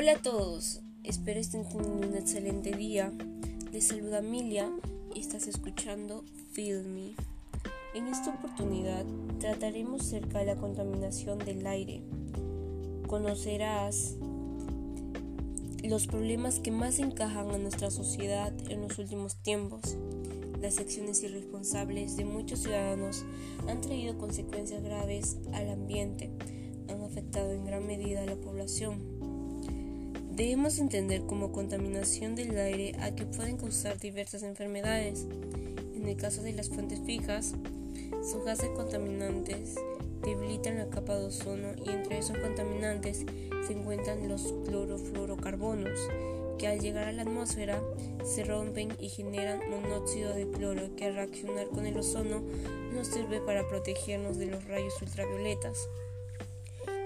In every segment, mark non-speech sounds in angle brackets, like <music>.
Hola a todos, espero estén teniendo un excelente día. Les saluda Emilia y estás escuchando Feel Me. En esta oportunidad trataremos acerca de la contaminación del aire. Conocerás los problemas que más encajan a nuestra sociedad en los últimos tiempos. Las acciones irresponsables de muchos ciudadanos han traído consecuencias graves al ambiente, han afectado en gran medida a la población Debemos entender como contaminación del aire a que pueden causar diversas enfermedades. En el caso de las fuentes fijas, sus gases contaminantes debilitan la capa de ozono y entre esos contaminantes se encuentran los clorofluorocarbonos, que al llegar a la atmósfera se rompen y generan monóxido de cloro que al reaccionar con el ozono nos sirve para protegernos de los rayos ultravioletas.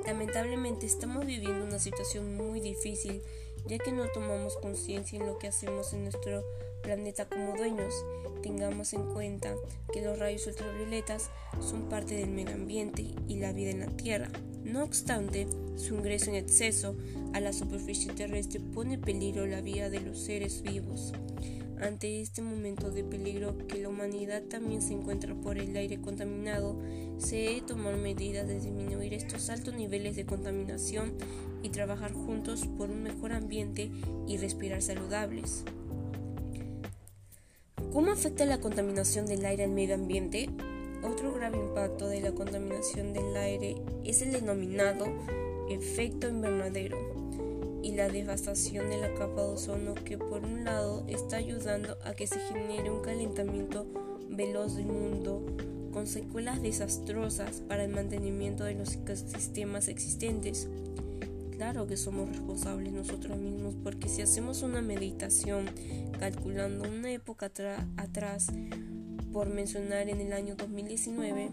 Lamentablemente estamos viviendo una situación muy difícil ya que no tomamos conciencia en lo que hacemos en nuestro planeta como dueños. Tengamos en cuenta que los rayos ultravioletas son parte del medio ambiente y la vida en la Tierra. No obstante, su ingreso en exceso a la superficie terrestre pone en peligro la vida de los seres vivos. Ante este momento de peligro que la humanidad también se encuentra por el aire contaminado, se debe tomar medidas de disminuir estos altos niveles de contaminación y trabajar juntos por un mejor ambiente y respirar saludables. ¿Cómo afecta la contaminación del aire al medio ambiente? Otro grave impacto de la contaminación del aire es el denominado efecto invernadero y la devastación de la capa de ozono que por un lado está ayudando a que se genere un calentamiento veloz del mundo con secuelas desastrosas para el mantenimiento de los ecosistemas existentes. Claro que somos responsables nosotros mismos porque si hacemos una meditación calculando una época atrás, por mencionar en el año 2019,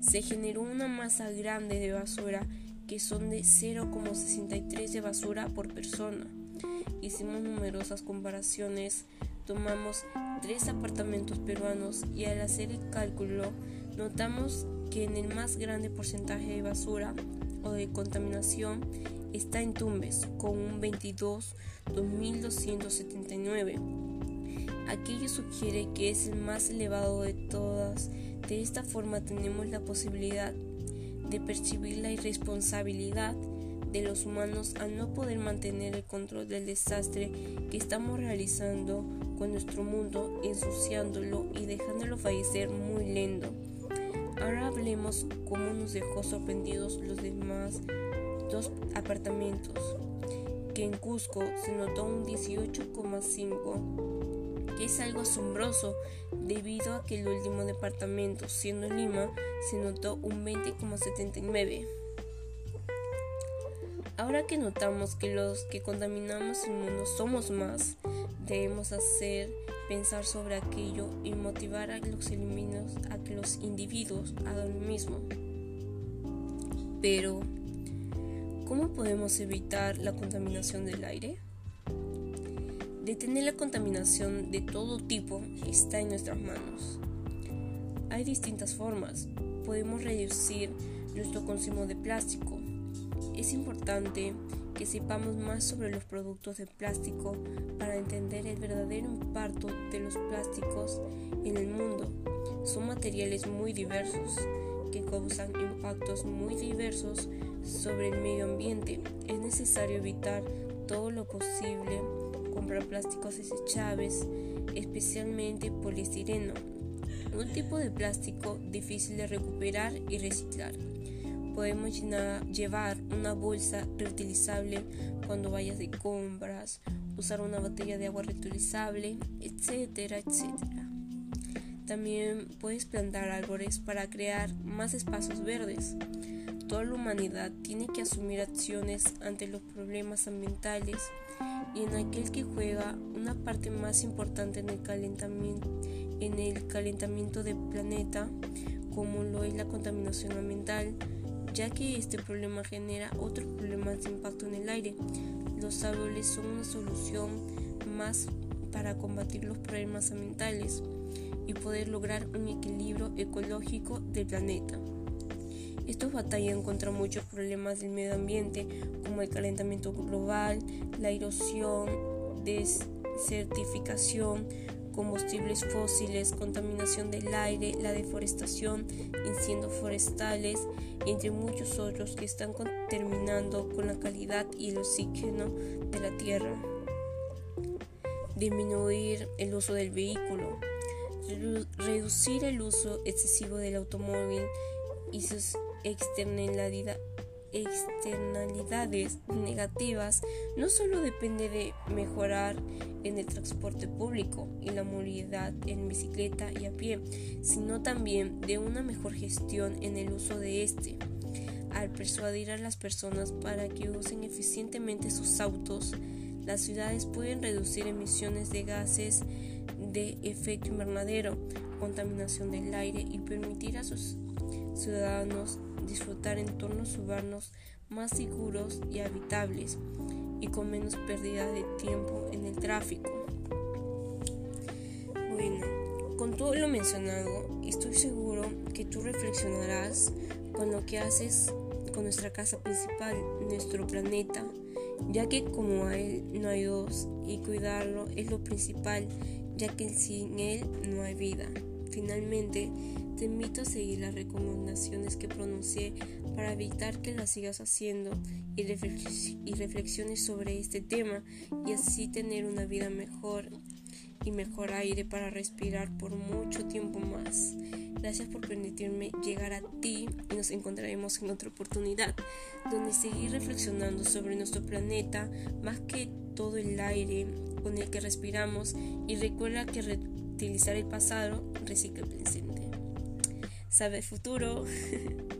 se generó una masa grande de basura que son de 0,63 de basura por persona. Hicimos numerosas comparaciones, tomamos tres apartamentos peruanos y al hacer el cálculo notamos que en el más grande porcentaje de basura o de contaminación está en Tumbes con un 22.279. Aquello sugiere que es el más elevado de todas. De esta forma tenemos la posibilidad de percibir la irresponsabilidad de los humanos al no poder mantener el control del desastre que estamos realizando con nuestro mundo, ensuciándolo y dejándolo fallecer muy lento. Ahora hablemos cómo nos dejó sorprendidos los demás dos apartamentos, que en Cusco se notó un 18,5 es algo asombroso debido a que el último departamento, siendo Lima, se notó un 20,79. Ahora que notamos que los que contaminamos el mundo somos más, debemos hacer pensar sobre aquello y motivar a los, a que los individuos hagan lo mismo. Pero, ¿cómo podemos evitar la contaminación del aire? Detener la contaminación de todo tipo está en nuestras manos. Hay distintas formas. Podemos reducir nuestro consumo de plástico. Es importante que sepamos más sobre los productos de plástico para entender el verdadero impacto de los plásticos en el mundo. Son materiales muy diversos que causan impactos muy diversos sobre el medio ambiente. Es necesario evitar todo lo posible comprar plásticos desechables, especialmente poliestireno, un tipo de plástico difícil de recuperar y reciclar. Podemos llevar una bolsa reutilizable cuando vayas de compras, usar una botella de agua reutilizable, etcétera, etcétera. También puedes plantar árboles para crear más espacios verdes. Toda la humanidad tiene que asumir acciones ante los problemas ambientales y en aquel que juega una parte más importante en el calentamiento, en el calentamiento del planeta, como lo es la contaminación ambiental, ya que este problema genera otros problemas de impacto en el aire. Los árboles son una solución más para combatir los problemas ambientales y poder lograr un equilibrio ecológico del planeta. Estos batallan contra muchos problemas del medio ambiente como el calentamiento global, la erosión, desertificación, combustibles fósiles, contaminación del aire, la deforestación, incendios forestales, entre muchos otros que están terminando con la calidad y el oxígeno de la tierra. Disminuir el uso del vehículo, reducir el uso excesivo del automóvil y sus externalidades negativas no solo depende de mejorar en el transporte público y la movilidad en bicicleta y a pie, sino también de una mejor gestión en el uso de este. Al persuadir a las personas para que usen eficientemente sus autos, las ciudades pueden reducir emisiones de gases de efecto invernadero, contaminación del aire y permitir a sus ciudadanos disfrutar entornos urbanos más seguros y habitables y con menos pérdida de tiempo en el tráfico. Bueno, con todo lo mencionado, estoy seguro que tú reflexionarás con lo que haces con nuestra casa principal, nuestro planeta, ya que como no hay dos y cuidarlo es lo principal, ya que sin él no hay vida. Finalmente, te invito a seguir las recomendaciones que pronuncié para evitar que las sigas haciendo y, reflexiones sobre este tema y así tener una vida mejor y mejor aire para respirar por mucho tiempo más. Gracias por permitirme llegar a ti y nos encontraremos en otra oportunidad donde seguir reflexionando sobre nuestro planeta más que todo el aire con el que respiramos y recuerda que reutilizar el pasado recicla el presente sabe futuro. <laughs>